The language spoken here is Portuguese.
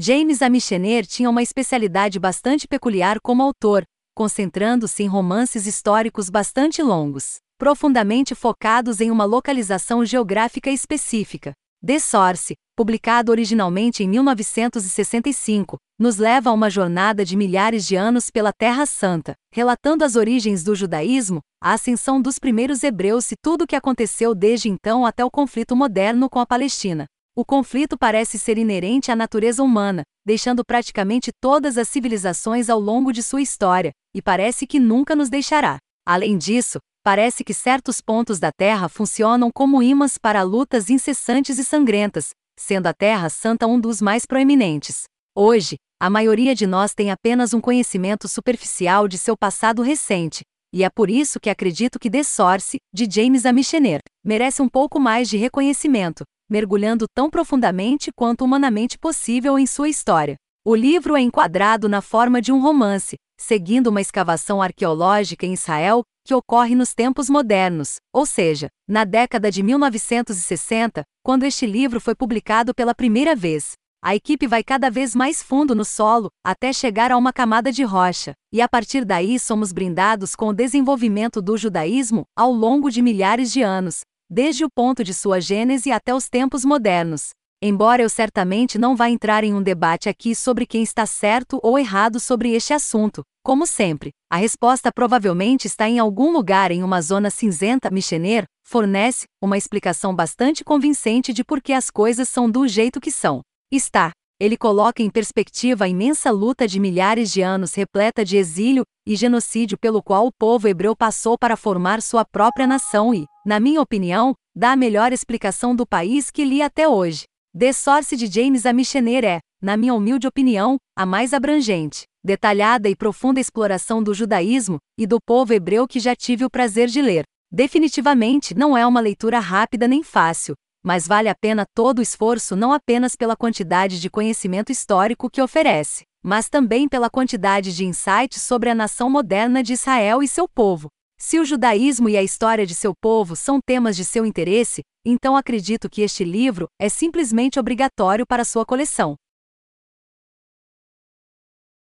James Amichener tinha uma especialidade bastante peculiar como autor, concentrando-se em romances históricos bastante longos, profundamente focados em uma localização geográfica específica. The Source, publicado originalmente em 1965, nos leva a uma jornada de milhares de anos pela Terra Santa, relatando as origens do judaísmo, a ascensão dos primeiros hebreus e tudo o que aconteceu desde então até o conflito moderno com a Palestina. O conflito parece ser inerente à natureza humana, deixando praticamente todas as civilizações ao longo de sua história, e parece que nunca nos deixará. Além disso, parece que certos pontos da Terra funcionam como ímãs para lutas incessantes e sangrentas, sendo a Terra Santa um dos mais proeminentes. Hoje, a maioria de nós tem apenas um conhecimento superficial de seu passado recente, e é por isso que acredito que The Source, de James Amichener, merece um pouco mais de reconhecimento, mergulhando tão profundamente quanto humanamente possível em sua história. O livro é enquadrado na forma de um romance, seguindo uma escavação arqueológica em Israel que ocorre nos tempos modernos, ou seja, na década de 1960, quando este livro foi publicado pela primeira vez. A equipe vai cada vez mais fundo no solo, até chegar a uma camada de rocha, e a partir daí somos brindados com o desenvolvimento do judaísmo ao longo de milhares de anos, desde o ponto de sua gênese até os tempos modernos. Embora eu certamente não vá entrar em um debate aqui sobre quem está certo ou errado sobre este assunto, como sempre, a resposta provavelmente está em algum lugar em uma zona cinzenta. Michener fornece uma explicação bastante convincente de por que as coisas são do jeito que são. Está. Ele coloca em perspectiva a imensa luta de milhares de anos repleta de exílio e genocídio pelo qual o povo hebreu passou para formar sua própria nação e, na minha opinião, dá a melhor explicação do país que li até hoje. The Source de James Amichener é, na minha humilde opinião, a mais abrangente, detalhada e profunda exploração do judaísmo e do povo hebreu que já tive o prazer de ler. Definitivamente não é uma leitura rápida nem fácil, mas vale a pena todo o esforço não apenas pela quantidade de conhecimento histórico que oferece, mas também pela quantidade de insights sobre a nação moderna de Israel e seu povo. Se o judaísmo e a história de seu povo são temas de seu interesse, então acredito que este livro é simplesmente obrigatório para sua coleção.